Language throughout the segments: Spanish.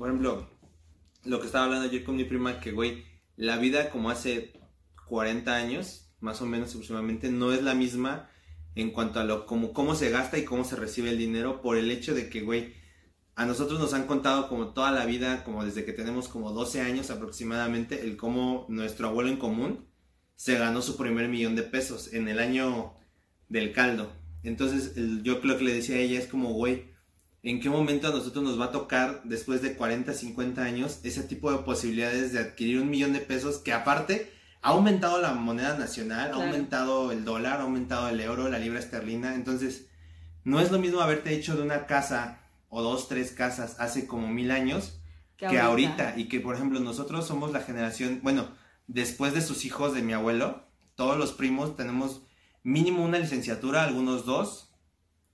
Por ejemplo, lo que estaba hablando ayer con mi prima, que, güey, la vida como hace 40 años, más o menos aproximadamente, no es la misma en cuanto a lo como cómo se gasta y cómo se recibe el dinero por el hecho de que, güey, a nosotros nos han contado como toda la vida, como desde que tenemos como 12 años aproximadamente, el cómo nuestro abuelo en común se ganó su primer millón de pesos en el año del caldo. Entonces, yo creo que le decía a ella es como, güey, ¿en qué momento a nosotros nos va a tocar después de 40, 50 años ese tipo de posibilidades de adquirir un millón de pesos que aparte ha aumentado la moneda nacional, ha aumentado el dólar, ha aumentado el euro, la libra esterlina? Entonces, no es lo mismo haberte hecho de una casa o dos, tres casas hace como mil años que ahorita. Y que, por ejemplo, nosotros somos la generación, bueno, después de sus hijos de mi abuelo, todos los primos tenemos mínimo una licenciatura, algunos dos,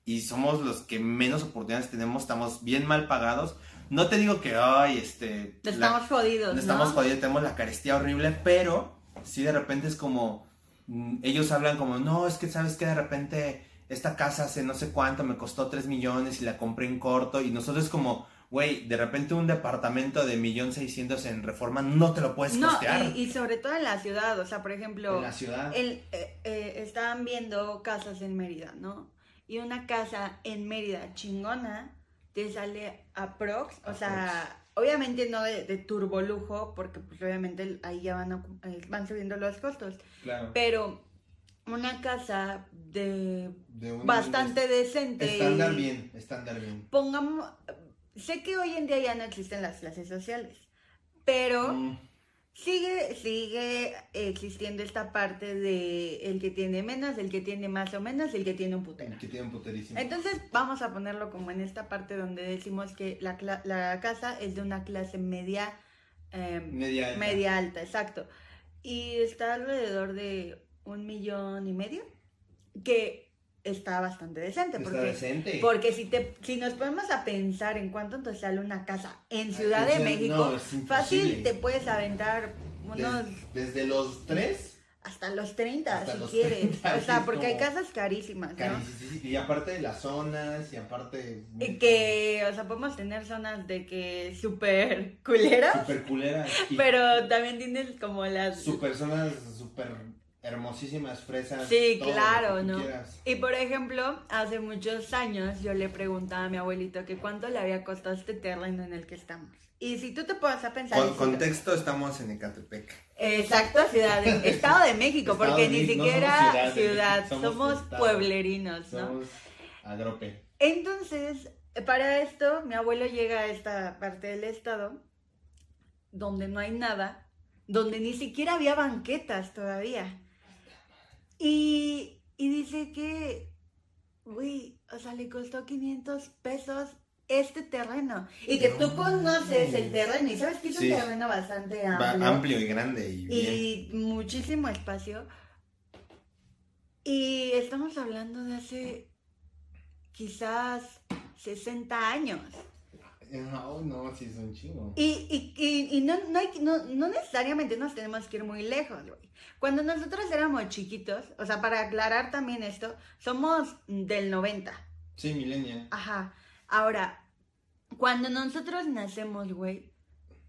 y somos los que menos oportunidades tenemos, estamos bien mal pagados. No te digo que, ay, este... la- Estamos jodidos, no estamos jodidos, tenemos la carestía horrible, pero sí de repente es como, mm, ellos hablan como, no, es que sabes que de repente esta casa hace no sé cuánto, me costó 3 millones y la compré en corto, y nosotros como, güey, de repente un departamento de millón seiscientos en reforma no te lo puedes No, costear. y, y sobre todo en la ciudad, o sea, por ejemplo, en la ciudad. el, eh, eh, estaban viendo casas en Mérida, ¿no? Y una casa en Mérida chingona te sale aprox, o sea, obviamente no de, de turbolujo, porque pues obviamente ahí ya van, ocu- eh, van subiendo los costos, Claro. pero una casa de De un- bastante decente. Estándar y- bien, estándar bien. Pongamos, sé que hoy en día ya no existen las clases sociales, pero... Mm, Sigue, sigue existiendo esta parte de el que tiene menos, el que tiene más o menos, el que tiene un putero. que tiene un puterísimo. Entonces vamos a ponerlo como en esta parte donde decimos que la, la casa es de una clase media, eh, media alta. media alta, exacto. Y está alrededor de un millón y medio, que está bastante decente. Está porque decente. porque si te si nos ponemos a pensar en cuánto te sale una casa en Ciudad En de Ciudad- México, no, fácil te puedes aventar unos Des- desde los tres hasta los 30 Hasta si los quieres. 30, o sea, porque hay casas carísimas, ¿no? Carísimo, Y aparte de las zonas, y aparte. Y que, o sea, podemos tener zonas de que súper culeras, Super culeras. pero también tienes como las... Super zonas super hermosísimas, fresas. Sí, todo lo claro, que ¿no? quieras. Y por ejemplo, hace muchos años yo le preguntaba a mi abuelito que cuánto le había costado este terreno en el que estamos. Y si tú te pones a pensar... Con contexto, estamos en Ecatepec. Exacto, ciudad de- Estado de México, Estado porque de ni no siquiera somos ciudad somos, somos pueblerinos, ¿no? Somos agrope. Entonces, para esto, mi abuelo llega a esta parte del estado donde no hay nada, donde ni siquiera había banquetas todavía. Y, y dice que, güey, o sea, le costó 500 pesos este terreno. Y que tú No conoces el mames. terreno y sabes que es Sí. un terreno bastante Va- amplio. amplio y grande y bien. y muchísimo espacio. Y estamos hablando de hace quizás 60 años. No, no, sí es un chingo. Y, y, y, y no, no, hay, que- no, no necesariamente nos tenemos que ir muy lejos, güey. Cuando nosotros éramos chiquitos, o sea, para aclarar también esto, somos del 90. Sí, millennial. Ajá. Ahora, cuando nosotros nacemos, güey,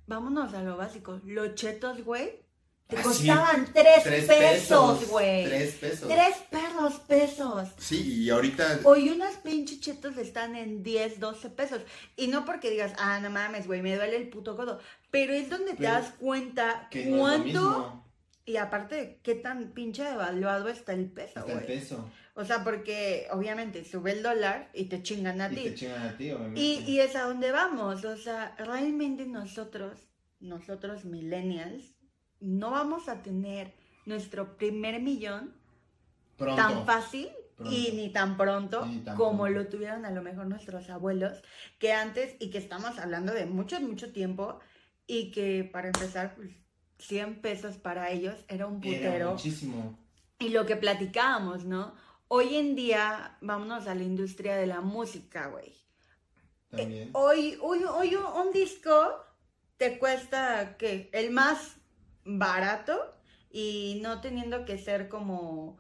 vámonos a lo básico. Los chetos, güey, te costaban tres, Tres pesos, güey. Tres pesos. Tres perros pesos. Sí, y ahorita. Hoy unos pinches chetos están en 10, 12 pesos. Y no porque digas, ah, no mames, güey, me duele el puto codo. Pero es donde te das cuenta Que cuánto. y aparte, qué tan pinche devaluado está el peso, Está el güey. peso. O sea, porque obviamente sube el dólar y te chingan a Y ti. te chingan a ti, obviamente. Y, y es a donde vamos. O sea, realmente nosotros, nosotros millennials, no vamos a tener nuestro primer millón Pronto. tan fácil Pronto. y ni tan pronto Ni tan como pronto. lo tuvieron a lo mejor nuestros abuelos, que antes, y que estamos hablando de mucho, mucho tiempo, y que para empezar, pues 100 pesos para ellos era un Era putero. muchísimo. Y lo que platicábamos, ¿no? Hoy en día, vámonos a la industria de la música, güey. También. Hoy, hoy, hoy un, un disco te cuesta, ¿qué? El más barato y no teniendo que ser como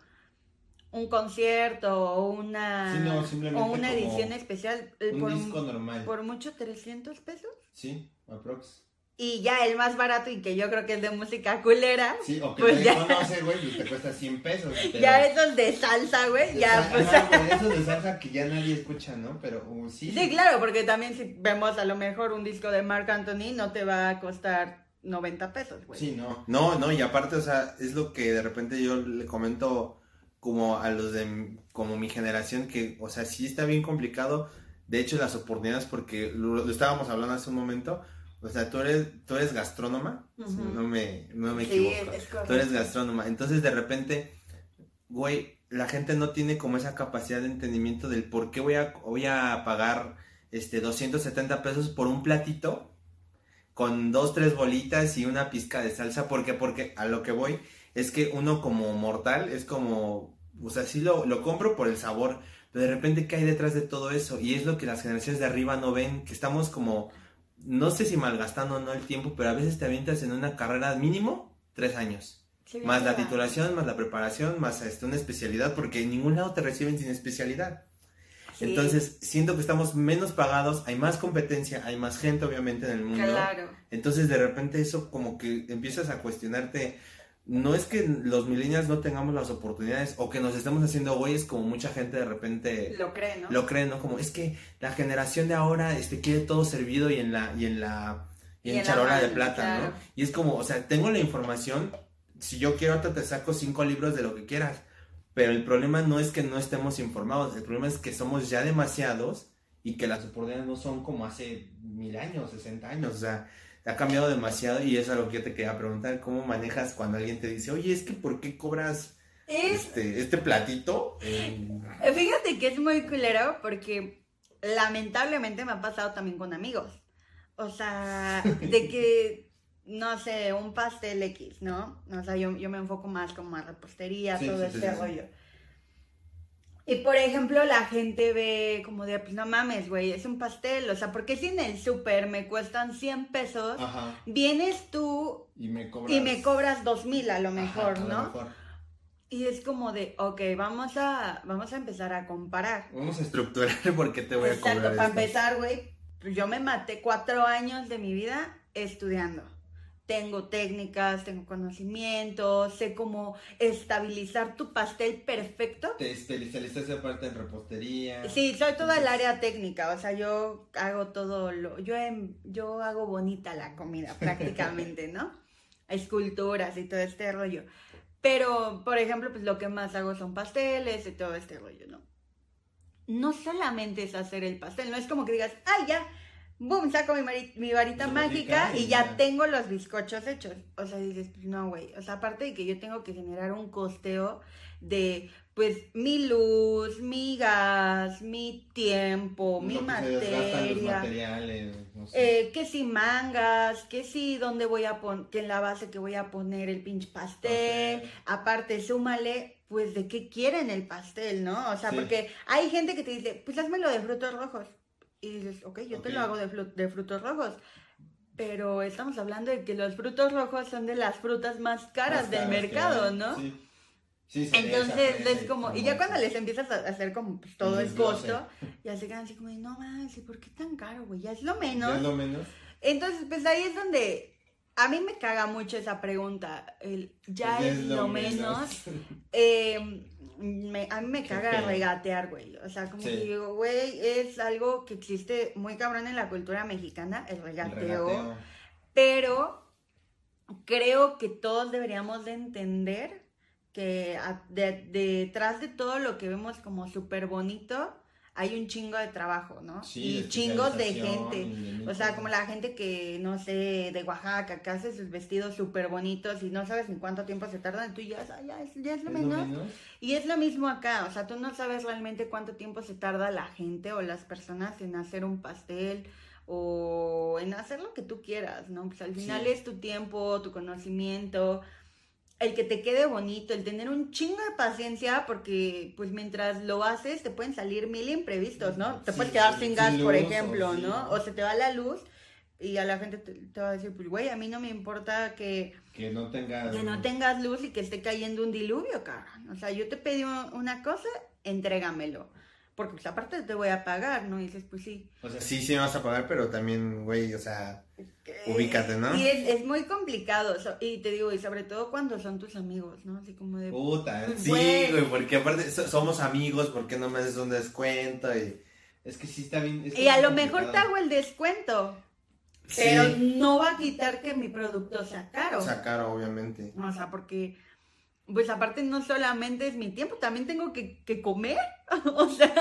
un concierto o una, Sí, no, simplemente o una edición especial. eh, un por, disco normal. por mucho 300 pesos. Sí. Aprox. Y ya el más barato y que yo creo que es de música culera. Sí, o que Pues te ya. conoce, güey, pues te cuesta 100 pesos. pero- Ya esos de salsa, güey. Ya, pues. esos de salsa que ya nadie escucha, ¿no? Pero uh, sí. Sí, claro, porque también si vemos a lo mejor un disco de Marc Anthony, no te va a costar 90 pesos, güey. Sí, no. No, no, y aparte, o sea, es lo que de repente yo le comento como a los de como mi generación que, o sea, sí está bien complicado. De hecho, las oportunidades, porque lo, lo estábamos hablando hace un momento, o sea, tú eres, tú eres gastrónoma, no me, no me Sí, equivoco. Tú eres gastrónoma. Entonces, de repente, güey, la gente no tiene como esa capacidad de entendimiento del por qué voy a, voy a pagar este 270 pesos por un platito con dos, tres bolitas y una pizca de salsa. ¿Por qué? Porque a lo que voy es que uno como mortal es como, o sea, sí lo, lo compro por el sabor, pero de repente, ¿qué hay detrás de todo eso? Y es lo que las generaciones de arriba no ven, que estamos como, no sé si malgastando o no el tiempo, pero a veces te avientas en una carrera mínimo tres años. Sí, Más la titulación, más la preparación, más este, una especialidad, porque en ningún lado te reciben sin especialidad. Entonces, siento que estamos menos pagados, hay más competencia, hay más gente obviamente en el mundo. Claro. Entonces, de repente eso como que empiezas a cuestionarte, no es que los millennials no tengamos las oportunidades o que nos estemos haciendo güeyes como mucha gente de repente Lo cree, ¿no? lo cree, ¿no? Como es que la generación de ahora este quiere todo servido y en la y en la y Y en en la charola de plata, claro. ¿no? Y es como, o sea, tengo la información, si yo quiero ahorita te saco cinco libros de lo que quieras, pero el problema no es que no estemos informados, el problema es que somos ya demasiados y que las oportunidades no son como hace mil años, 60 años, o sea, ha cambiado demasiado y eso es algo que yo te quería preguntar, ¿cómo manejas cuando alguien te dice, oye, es que ¿por qué cobras Es, este, este platito? en-" fíjate que es muy culero porque lamentablemente me ha pasado también con amigos. O sea, de que, no sé, un pastel X, ¿no? O sea, yo, yo me enfoco más como a repostería, Sí, todo sí, este sí, rollo. Y por ejemplo, la gente ve como de, pues no mames, güey, es un pastel. O sea, porque si en el súper me cuestan 100 pesos, Ajá. vienes tú Y me cobras. y me cobras 2000 a lo mejor, Ajá, a lo ¿no? mejor. Y es como de, ok, vamos a, vamos a empezar a comparar. Vamos a estructurar por qué te voy a Exacto, cobrar para esto. empezar, güey, pues yo me maté cuatro años de mi vida estudiando. Tengo técnicas, tengo conocimientos, sé cómo estabilizar tu pastel perfecto. Te especializaste aparte en repostería. Sí, soy toda el área técnica, o sea, yo hago todo lo, yo, em- yo hago bonita la comida prácticamente, ¿no? Esculturas y todo este rollo. Pero, por ejemplo, pues lo que más hago son pasteles y todo este rollo, ¿no? No solamente es hacer el pastel, no es como que digas, ay, ya, boom, saco mi, varita mágica y ya tengo los bizcochos hechos. O sea, dices, pues no, güey. O sea, aparte de que yo tengo que generar un costeo de, pues, mi luz, mi gas, mi tiempo, mi los materia. no sé. Eh, que si mangas, que si dónde voy a poner, que en la base que voy a poner el pinche pastel, aparte súmale, pues de qué quieren el pastel, ¿no? O sea, Sí. porque hay gente que te dice, pues házmelo de frutos rojos. Y dices, ok, yo te lo hago de, frutos rojos. Pero estamos hablando de que los frutos rojos son de las frutas más caras Más del caras mercado. ¿no? Sí. Sí, cereza, Entonces es como, y ya cuando les empiezas a hacer como pues, todo el costo, ya se quedan así como, no mames, ¿y por qué tan caro, güey? Ya es lo ¿Ya menos. es lo menos? Entonces, pues ahí es donde a mí me caga mucho esa pregunta. El ya es lo menos. Eh, me- a mí me caga regatear, güey. O sea, como Sí. que digo, güey, es algo que existe muy cabrón en la cultura mexicana, el El regateo. Pero creo que todos deberíamos de entender que a- de- detrás de todo lo que vemos como súper bonito, hay un chingo de trabajo, ¿no? Sí, y chingos de gente. de O sea, como la gente que, no sé, de Oaxaca, que hace sus vestidos súper bonitos y no sabes ni cuánto tiempo se tardan, tú ya, ya, es, ya es lo ¿Es lo menos. menos? Y es lo mismo acá, o sea, tú no sabes realmente cuánto tiempo se tarda la gente o las personas en hacer un pastel o en hacer lo que tú quieras, ¿no? Pues al final Sí. es tu tiempo, tu conocimiento, el que te quede bonito, el tener un chingo de paciencia, porque pues mientras lo haces te pueden salir mil imprevistos, ¿no? Te Sí, puedes quedar sin gas, por o ejemplo, sí. ¿no? O se te va la luz y a la gente te, te va a decir, pues güey, a mí no me importa que Que no tenga... que no tengas luz y que esté cayendo un diluvio, cabrón. O sea, yo te pedí un- una cosa, entrégamelo. Porque pues aparte te voy a pagar, ¿no? Y dices, pues sí. O sea, sí, sí me vas a pagar, pero también, güey, o sea, ubícate, ¿no? Y es, es muy complicado, so- y te digo, y sobre todo cuando son tus amigos, ¿no? Así como de... Puta, sí, Güey. porque aparte so- somos amigos, ¿por qué no me haces un descuento? Y es que sí está bien. es Y a lo mejor te hago el descuento, Sí, pero no va a quitar que mi producto sea caro. sea, caro, obviamente. O sea, porque, pues aparte no solamente es mi tiempo, también tengo que, que comer. o sea,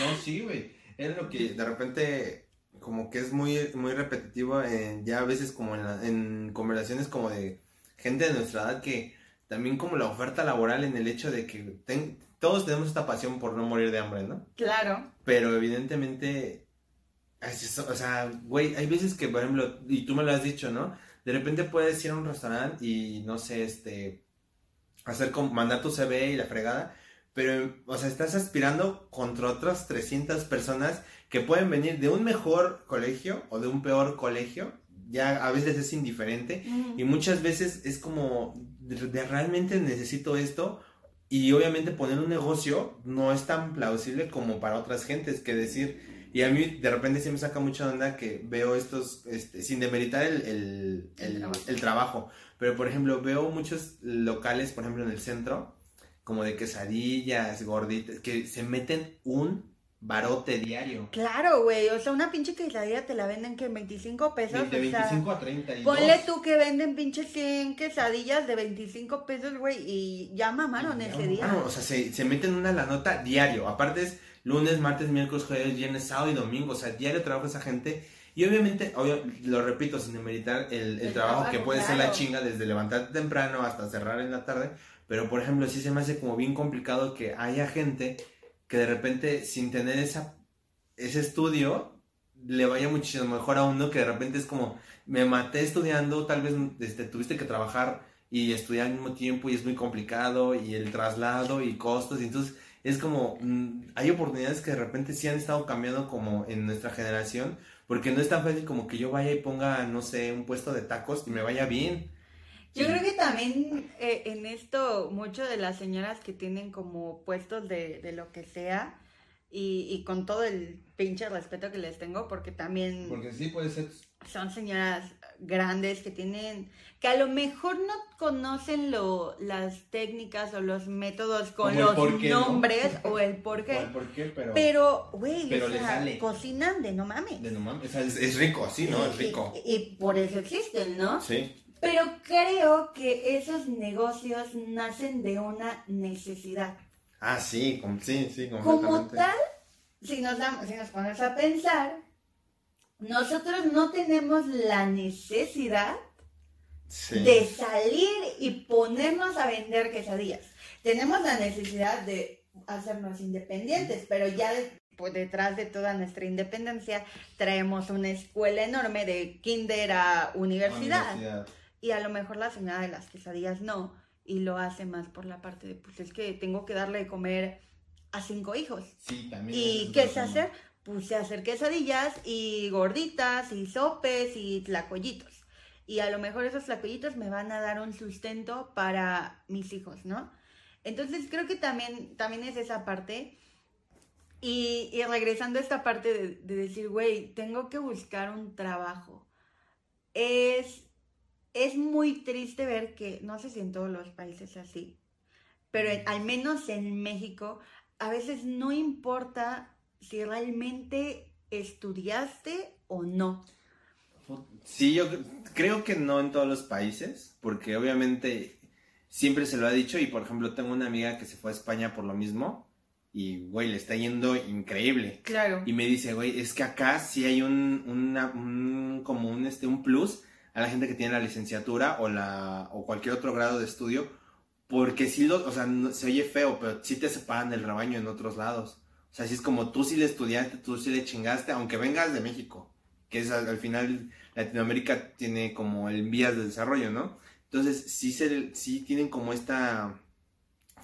No, sí, güey. Es lo que de repente, como que es muy, muy repetitivo, en- ya a veces como en, la- en conversaciones como de gente de nuestra edad que también como la oferta laboral en el hecho de que ten- todos tenemos esta pasión por no morir de hambre, ¿no? claro. Pero evidentemente, es eso, o sea, güey, hay veces que, por ejemplo, y tú me lo has dicho, ¿no? De repente puedes ir a un restaurante y, no sé, este, hacer, como, mandar tu CV y la fregada, pero, o sea, estás aspirando contra otras 300 personas que pueden venir de un mejor colegio o de un peor colegio, ya a veces es indiferente, y muchas veces es como, de, de realmente necesito esto. Y obviamente poner un negocio no es tan plausible como para otras gentes que decir. Y a mí de repente sí me saca mucha onda que veo estos, este, sin demeritar el, el, El el- trabajo. el trabajo. Pero por ejemplo, veo muchos locales, por ejemplo en el centro, como de quesadillas, gorditas, que se meten un barote diario. Claro, güey, o sea, una pinche quesadilla te la venden que en 25 pesos, De o sea, 25 a 32. ponle tú que venden pinches 100 quesadillas de 25 pesos, güey, y ya mamaron Ya, ese día. mano, o sea, se, se meten una la nota diario. Aparte es lunes, martes, miércoles, jueves, viernes, sábado y domingo. O sea, diario trabaja esa gente. Y obviamente, obvio, lo repito, sin demeritar el, el El trabajo, trabajo, que puede ser la chinga desde levantarte temprano hasta cerrar en la tarde. Pero, por ejemplo, sí se me hace como bien complicado que haya gente que de repente, sin tener esa, ese estudio, le vaya muchísimo mejor a uno que de repente es como, me maté estudiando, tal vez este, tuviste que trabajar y estudiar al mismo tiempo y es muy complicado y el traslado y costos entonces es como mm, hay oportunidades que de repente sí han estado cambiando como en nuestra generación porque no es tan fácil como que yo vaya y ponga no sé un puesto de tacos y me vaya bien Yo creo que también eh, en esto, mucho de las señoras que tienen como puestos de, de lo que sea, y, y con todo el pinche respeto que les tengo, porque también sí puede ser son señoras grandes que tienen, que a lo mejor no conocen lo, las técnicas o los métodos con el los nombres o el por qué. ¿por qué? pero, Pero, güey, Pero o sea, cocinan de no mames. de no mames, o sea, es, es rico sí no es rico Y, y por eso existen, ¿no? sí Pero creo que esos negocios nacen de una necesidad. ah sí com- sí sí Como completamente tal, si nos, damos, si nos ponemos a pensar, nosotros no tenemos la necesidad sí de salir y ponernos a vender quesadillas. Tenemos la necesidad de hacernos independientes, pero ya de- pues, detrás de toda nuestra independencia traemos una escuela enorme de kinder a universidad. Universidad. Y a lo mejor la señora de las quesadillas no, y lo hace más por la parte de, pues es que tengo que darle de comer a cinco hijos. sí también ¿Y qué tema. hacer? Pues sé hacer quesadillas y gorditas y sopes y tlacoyitos. Y a lo mejor esos tlacoyitos me van a dar un sustento para mis hijos, ¿no? Entonces creo que también, también es esa parte. Y, y regresando a esta parte de, de decir, güey, tengo que buscar un trabajo. Es, es muy triste ver que, no sé si en todos los países es así, pero en- al menos en México, a veces no importa si realmente estudiaste o no. Sí, yo cre- creo que no en todos los países, porque obviamente siempre se lo ha dicho y por ejemplo tengo una amiga que se fue a España por lo mismo y güey, le está yendo increíble. Claro. Y me dice, güey, es que acá sí hay un, una- un- como un, este, un plus a la gente que tiene la licenciatura o, la, o cualquier otro grado de estudio, porque sí, lo, o sea, se oye feo, pero sí te separan del rebaño en otros lados. O sea, sí es como tú sí le estudiaste, tú sí le chingaste, aunque vengas de México, que es al, al final Latinoamérica tiene como el vías de desarrollo, ¿no? Entonces sí, se, sí tienen como esta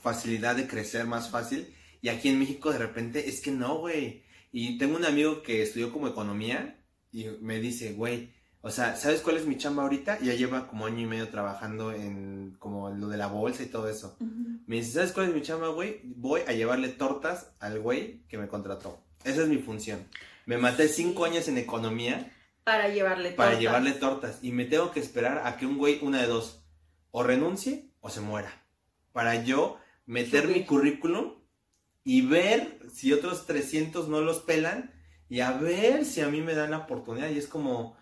facilidad de crecer más fácil y aquí en México de repente es que no, güey. Y tengo un amigo que estudió como economía y me dice, güey, O sea, ¿sabes cuál es mi chamba ahorita? Ya lleva como año y medio trabajando en como lo de la bolsa y todo eso. Me dice, ¿sabes cuál es mi chamba, güey? Voy a llevarle tortas al güey que me contrató. Esa es mi función. Me maté cinco años en economía Para llevarle para tortas. llevarle tortas. Y me tengo que esperar a que un güey, una de dos, o renuncie o se muera. Para yo meter Subir. mi currículum y ver si otros 300 no los pelan y a ver si a mí me dan la oportunidad. Y es como,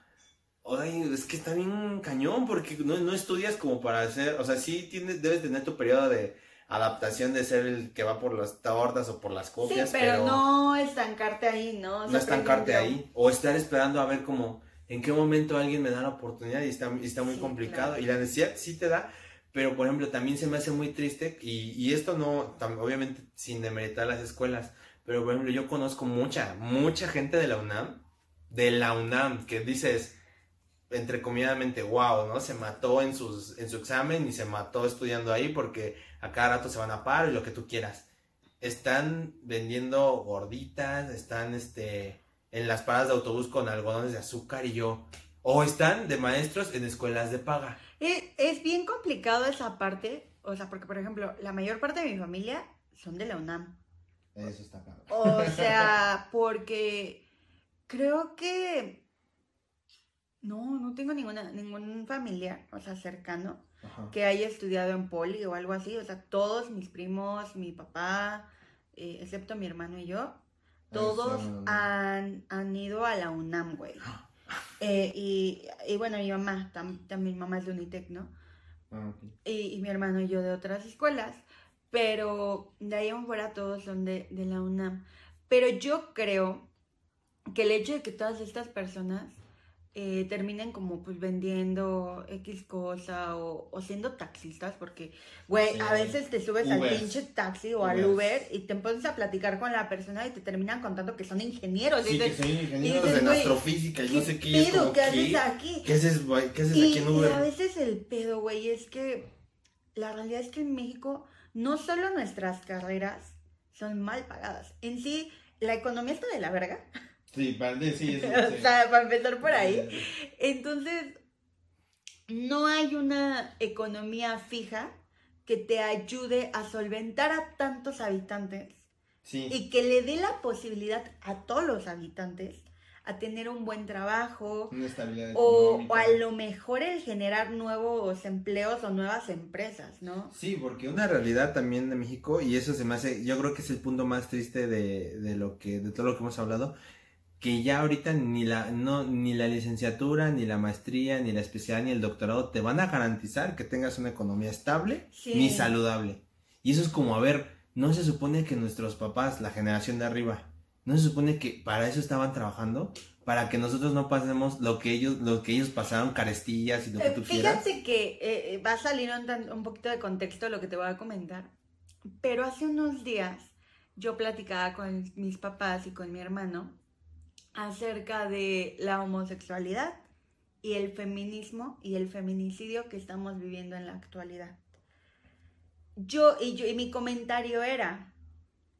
ay, es que está bien cañón porque no, no estudias como para hacer, o sea, sí tienes, debes tener tu periodo de adaptación de ser el que va por las tortas o por las Sí, copias, pero, no estancarte ahí, ¿no? O no estancarte ejemplo, ahí o estar esperando a ver como en qué momento alguien me da la oportunidad y está, y está muy Sí, complicado claro. y la necesidad sí te da pero por ejemplo también se me hace muy triste y, y esto no tam- obviamente sin demeritar las escuelas pero por ejemplo yo conozco mucha mucha gente de la UNAM de la UNAM que dices entrecomilladamente wow no se mató en sus en su examen y se mató estudiando ahí porque a cada rato se van a paro y lo que tú quieras están vendiendo gorditas, están este en las paradas de autobús con algodones de azúcar y yo. O están de maestros en escuelas de paga. Es, es bien complicado esa parte, o sea, porque por ejemplo, la mayor parte de mi familia son de la UNAM. Eso está cabrón. O sea, porque creo que no, no tengo ninguna, ningún familiar, o sea, cercano, que haya estudiado en poli o algo así. O sea, todos mis primos, mi papá, eh, excepto mi hermano y yo, todos han, han ido a la UNAM, güey. Eh, y, y bueno, mi mamá, tam- también mi mamá es de Unitec, ¿no? y, y mi hermano y yo de otras escuelas, pero de ahí en fuera todos son de, de la UNAM. Pero yo creo que el hecho de que todas estas personas eh, terminen como pues vendiendo X cosa o, o siendo taxistas, porque, güey, Sí. a veces te subes al pinche taxi o al. Uber y te pones a platicar con la persona y te terminan contando que son ingenieros. y Sí, que dices, soy y ingeniero dices, de güey, astrofísica y no sé qué. pedo? como, ¿Qué haces aquí? ¿Qué haces, güey? ¿Qué haces Y, aquí en y a Uber? veces el pedo, güey, es que la realidad es que en México no solo nuestras carreras son mal pagadas. En sí, la economía está de la verga. Sí, para sí, o sea, para empezar por ahí. Entonces, no hay una economía fija que te ayude a solventar a tantos habitantes Sí. y que le dé la posibilidad a todos los habitantes a tener un buen trabajo, Una estabilidad o, o a lo mejor el generar nuevos empleos o nuevas empresas, ¿no? Sí, porque una realidad también de México, y eso se me hace, yo creo que es el punto más triste de, de lo que, de todo lo que hemos hablado, que ya ahorita ni la, no, ni la licenciatura, ni la maestría, ni la especialidad, ni el doctorado te van a garantizar que tengas una economía estable Sí. ni saludable. Y eso es como, a ver, no se supone que nuestros papás, la generación de arriba, no se supone que para eso estaban trabajando, para que nosotros no pasemos lo que ellos, lo que ellos pasaron, carestillas y lo que Eh, tú quieras. Fíjate que eh, eh, va a salir un, un poquito de contexto lo que te voy a comentar, pero hace unos días yo platicaba con mis papás y con mi hermano acerca de la homosexualidad y el feminismo y el feminicidio que estamos viviendo en la actualidad. Yo y, yo, y mi comentario era,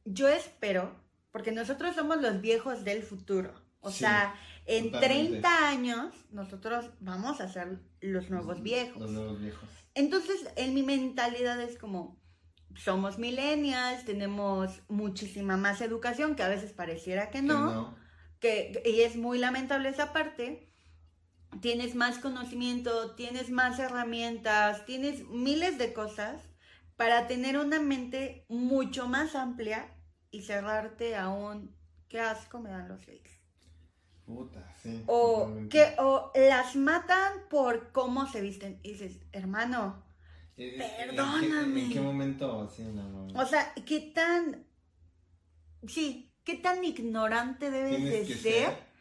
yo espero, porque nosotros somos los viejos del futuro, o Sí, sea, en totalmente. 30 años nosotros vamos a ser los nuevos viejos. Los nuevos viejos. Entonces, en mi mentalidad es como, somos millennials, tenemos muchísima más educación, que a veces pareciera que no, que, y es muy lamentable esa parte. Tienes más conocimiento, tienes más herramientas, tienes miles de cosas para tener una mente mucho más amplia y cerrarte a un, qué asco me dan los gays. Puta, sí. O, totalmente. que, o las matan por cómo se visten. Y dices, hermano, Eh, eh, ¿en qué- Perdóname. ¿En qué momento? Sí, no, no. o sea, ¿qué tan... Sí, ¿qué tan ignorante debes de ser.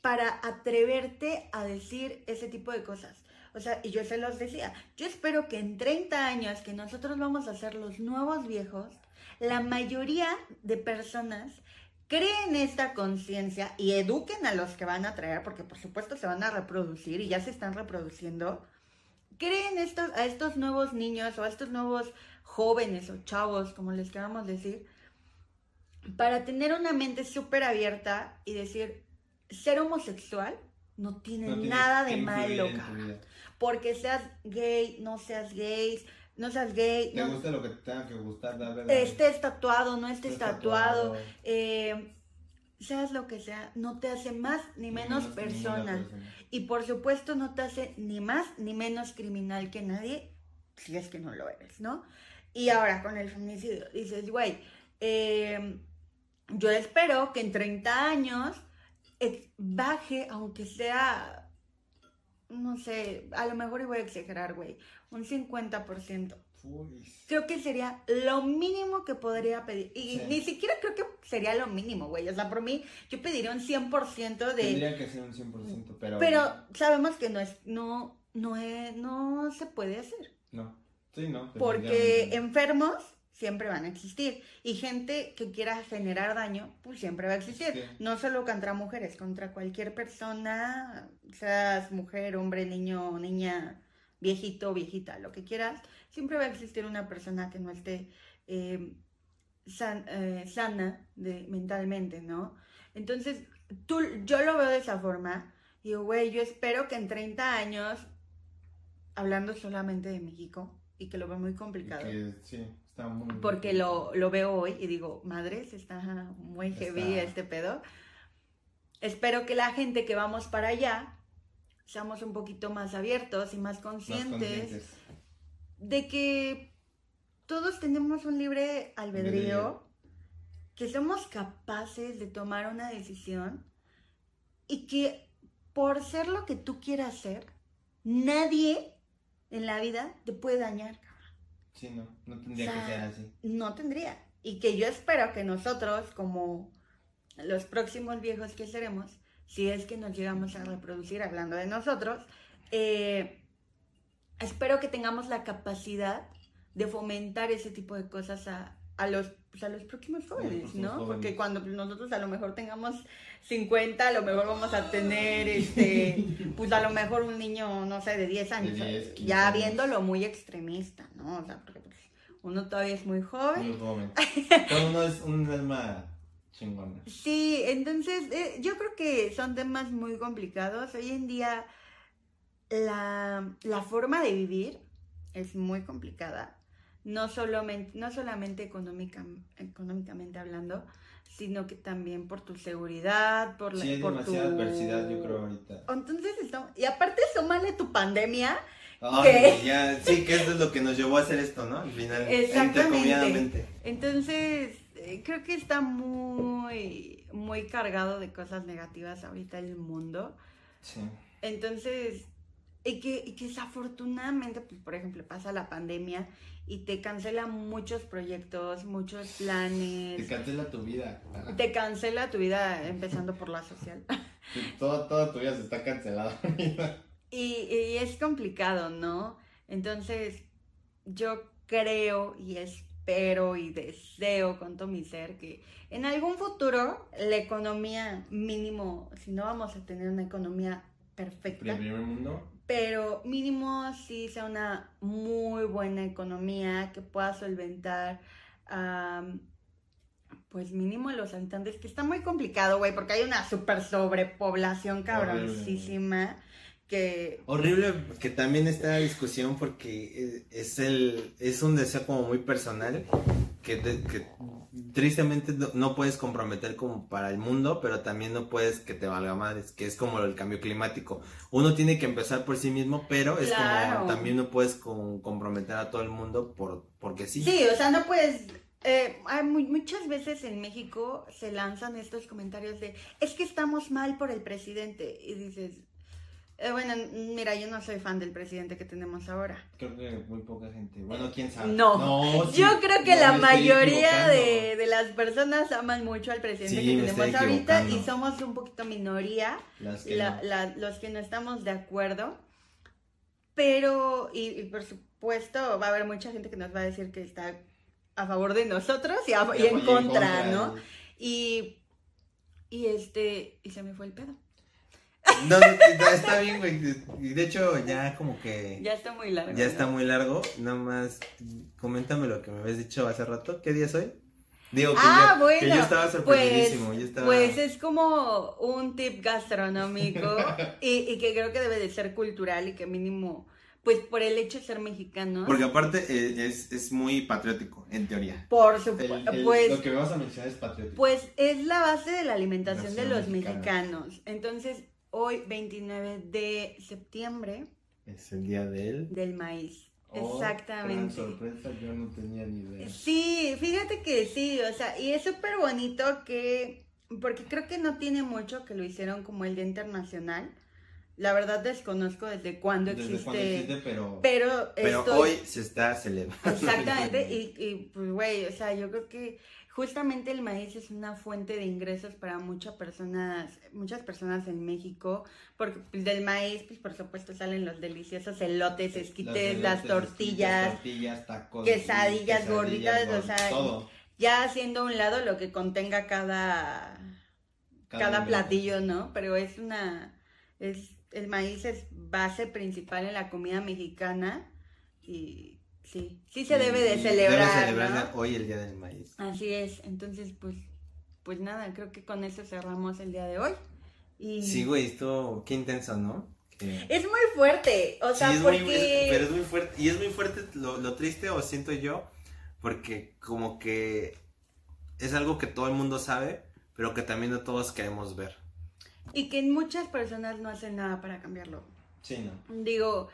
para atreverte a decir ese tipo de cosas? O sea, y yo se los decía, yo espero que en 30 años que nosotros vamos a ser los nuevos viejos, la mayoría de personas creen esta conciencia y eduquen a los que van a traer, porque por supuesto se van a reproducir y ya se están reproduciendo. Creen estos, a estos nuevos niños o a estos nuevos jóvenes o chavos, como les queramos decir, para tener una mente súper abierta y decir, ser homosexual no tiene No nada de malo, cabrón. Porque seas gay, no seas gay, no seas gay, Te no gusta lo que te tenga que gustar, dale, dale. estés tatuado, no estés Estés tatuado, eh, seas lo que sea, no te hace más ni menos ninguna persona. Y por supuesto no te hace ni más ni menos criminal que nadie, si es que no lo eres, ¿no? Y ahora con el feminicidio, dices, güey, eh, yo espero que en 30 años eh, baje, aunque sea, no sé, a lo mejor y voy a exagerar, güey, un 50%. Uy, Creo que sería lo mínimo que podría pedir. Y Sí. ni siquiera creo que sería lo mínimo, güey. O sea, por mí, yo pediría un 100% de... Tendría que ser un 100%, pero... Pero sabemos que no es, no, no es, no se puede hacer. No, sí, no. Porque enfermos siempre van a existir. Y gente que quiera generar daño, pues siempre va a existir. Sí. No solo contra mujeres, contra cualquier persona, seas mujer, hombre, niño, niña, viejito, viejita, lo que quieras, siempre va a existir una persona que no esté eh, san- eh, sana de, mentalmente, ¿no? Entonces, tú, yo lo veo de esa forma. Digo, güey, yo espero que en 30 años, hablando solamente de México, y que lo veo muy complicado, Que, sí, está muy... porque lo, lo veo hoy y digo, madres, está muy heavy Está- este pedo. Espero que la gente que vamos para allá seamos un poquito más abiertos y más Más conscientes, conscientes. de que todos tenemos un libre albedrío, Albedrío. que somos capaces de tomar una decisión y que por ser lo que tú quieras ser, nadie en la vida te puede dañar. Sí, no, no tendría O sea, que ser así. No tendría. Y que yo espero que nosotros, como los próximos viejos que seremos, si es que nos llegamos a reproducir hablando de nosotros, eh, espero que tengamos la capacidad de fomentar ese tipo de cosas a, a los, pues, a los próximos jóvenes, ¿no? jóvenes. Porque cuando pues, nosotros a lo mejor tengamos 50, a lo mejor vamos a tener, este, pues a lo mejor un niño, no sé, de 10 años, De 10, 15 ya viéndolo muy extremista, ¿no? O sea, porque pues, uno todavía es muy joven. Muy joven. Uno es un alma chingona. Sí, entonces eh, yo creo que son temas muy complicados. Hoy en día la, la forma de vivir es muy complicada. No solamente, no solamente económica, económicamente hablando, sino que también por tu seguridad, por la Sí, hay por demasiada tu- adversidad, yo creo, ahorita. Entonces, estamos- y aparte súmale tu pandemia, ya, sí, que eso es lo que nos llevó a hacer esto, ¿no? Al final, Exactamente. Entonces, eh, creo que está muy, muy cargado de cosas negativas ahorita el mundo. Sí. Entonces, y que, y que desafortunadamente, pues, por ejemplo, pasa la pandemia y te cancela muchos proyectos, muchos Te planes, cancela tu vida. Te cancela tu vida empezando por la social. Toda, toda tu vida se está cancelada. Y, y es complicado, ¿no? Entonces, yo creo y espero y deseo con todo mi ser que en algún futuro la economía mínimo, si no vamos a tener una economía perfecta, Primer mundo. Pero mínimo sí sea una muy buena economía que pueda solventar, pues mínimo los habitantes, que está muy complicado, güey, porque hay una super sobrepoblación cabroncísima que... Horrible que también está la discusión porque eh, es el es un deseo como muy personal que, te- que tristemente no, no puedes comprometer como para el mundo, pero también no puedes que te valga madres, que es como el cambio climático. Uno tiene que empezar por sí mismo, pero es Claro. como también no puedes con- comprometer a todo el mundo por porque sí. Sí, o sea, no puedes... eh, hay mu- muchas veces en México se lanzan estos comentarios de es que estamos mal por el presidente y dices eh, bueno mira yo no soy fan del presidente que tenemos ahora Creo que muy poca gente. Bueno, quién sabe. No, sí. yo creo que No, la mayoría de, de las personas aman mucho al presidente Sí, que tenemos ahorita y somos un poquito minoría Las que la- no. la- los que no estamos de acuerdo. Pero, y, y por supuesto, va a haber mucha gente que nos va a decir que está a favor de nosotros y, a- y en contra, ¿no? Y, y este, y se me fue el pedo. No, no, no, está bien, güey. Y De hecho, ya como que Ya está muy largo. ya ¿no? está muy largo. Nada más, coméntame lo que me habías dicho hace rato. ¿Qué día es hoy? Digo que, Ah, yo, que bueno, yo estaba sorprendidísimo. yo estaba... Pues es como un tip gastronómico y, y que creo que debe de ser cultural y que mínimo, pues por el hecho de ser mexicanos, Porque aparte eh, es, es muy patriótico, en teoría. por supuesto, pues, lo que vamos a mencionar es patriótico. pues es la base de la alimentación de los mexicana. mexicanos. Entonces, hoy 29 de septiembre Es el día de él. del maíz. Oh, Exactamente. sorpresa, yo no tenía ni idea. Sí, fíjate que sí, o sea, y es súper bonito que, porque creo que no tiene mucho que lo hicieron como el Día Internacional. La verdad desconozco desde cuándo Desde existe, cuando existe, pero... pero, Pero estoy- hoy se está celebrando. Exactamente, y, y pues güey, o sea, yo creo que justamente el maíz es una fuente de ingresos para muchas personas, muchas personas en México, porque pues, del maíz, pues por supuesto salen los deliciosos elotes, esquites, las tortillas, esquites, tortillas, tacos, quesadillas, gorditas, o sea, todo. ya haciendo a un lado lo que contenga cada, cada, alimento. platillo, ¿no? Pero es una, es, el maíz es base principal en la comida mexicana y sí, sí se debe de celebrar, Debe celebrarse ¿no? hoy el día del maíz. Así es, entonces pues, pues nada, creo que con eso cerramos el día de hoy. Y Sí, güey, esto, qué intenso, ¿no? Que- es muy fuerte, o sea, sí, es muy, porque... es- pero es muy fuerte. Y es muy fuerte lo, lo triste, o siento yo, porque como que es algo que todo el mundo sabe, pero que también no todos queremos ver. Y que muchas personas no hacen nada para cambiarlo. Sí, no. Digo,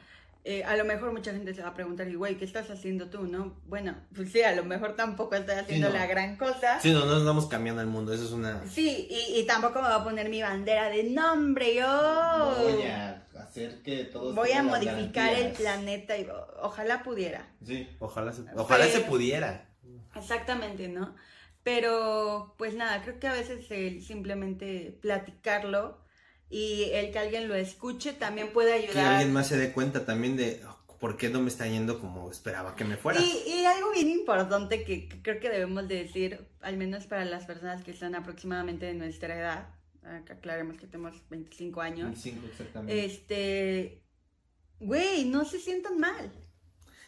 eh, a lo mejor mucha gente se va a preguntar, y güey, ¿qué estás haciendo tú, no? Bueno, pues sí, a lo mejor tampoco estoy haciendo no. la gran cosa. Sí, no, no estamos cambiando el mundo, eso es una... Sí, y, y tampoco me va a poner mi bandera de nombre, yo Voy a hacer que todos voy a modificar el planeta y ojalá pudiera. Sí. Ojalá se, ojalá se pudiera. Exactamente, ¿no? Pero, pues nada, creo que a veces el simplemente platicarlo y el que alguien lo escuche también puede Que ayudar. alguien más se dé cuenta también de oh, por qué no me está yendo como esperaba que me fuera. Y, y algo bien importante que, que creo que debemos de decir, al menos para las personas que están aproximadamente de nuestra edad, acá aclaremos que tenemos 25 años, Cinco exactamente. este, güey, no se sientan mal.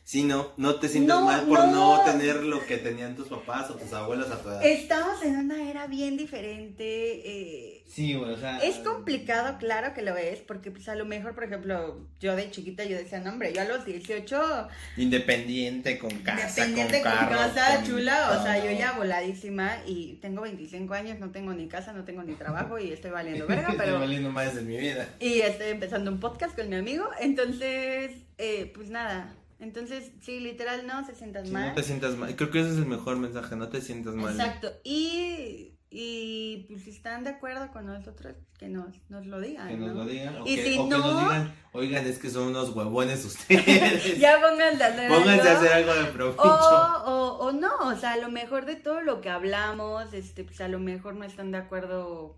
Sí, no, no te sientas No, mal por no. no. tener lo que tenían tus papás o tus abuelos a tu edad. Estamos en una era bien diferente. eh, Sí, güey, o sea... Es complicado, claro que lo es, porque pues a lo mejor, por ejemplo, yo de chiquita yo decía, no hombre, yo a los 18 Independiente, con casa, Independiente con con, carro. casa con chula, o sea, yo ya voladísima y tengo 25 años, no tengo ni casa, no tengo ni trabajo y estoy valiendo verga, Estoy pero... valiendo más de mi vida. Y estoy empezando un podcast con mi amigo, entonces, eh, pues nada, entonces, sí, literal, no se sientan Sí, mal. no te sientas mal. Creo que ese es el mejor mensaje, no te sientas mal. Exacto, y, y pues si están de acuerdo con nosotros, que nos, nos lo digan, Que nos ¿no? lo digan. O, Y que, si o que no- nos digan, Oigan, es que son unos huevones ustedes. Ya pónganse a hacer Pónganse a algo. hacer algo de provecho. O, o, o no, o sea, a lo mejor de todo lo que hablamos, este, pues a lo mejor no están de acuerdo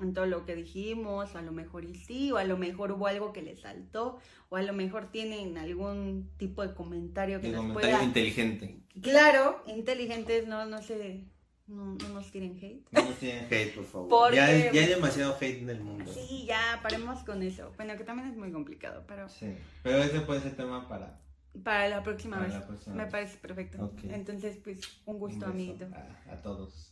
en todo lo que dijimos, o a lo mejor y sí, o a lo mejor hubo algo que les saltó, o a lo mejor tienen algún tipo de comentario que De nos Comentario pueda... inteligente. Claro, inteligentes, no, no sé, no, no nos tiren hate. No nos tienen Hate, por favor. Porque- Ya, hay- ya hay demasiado hate en el mundo. Sí, ya, paremos con eso. Bueno, que también es muy complicado, pero Sí. Pero ese puede ser tema para... para la próxima Para vez. la próxima Me vez. parece perfecto. Ok. Entonces, pues, un gusto, un amiguito. A, a todos.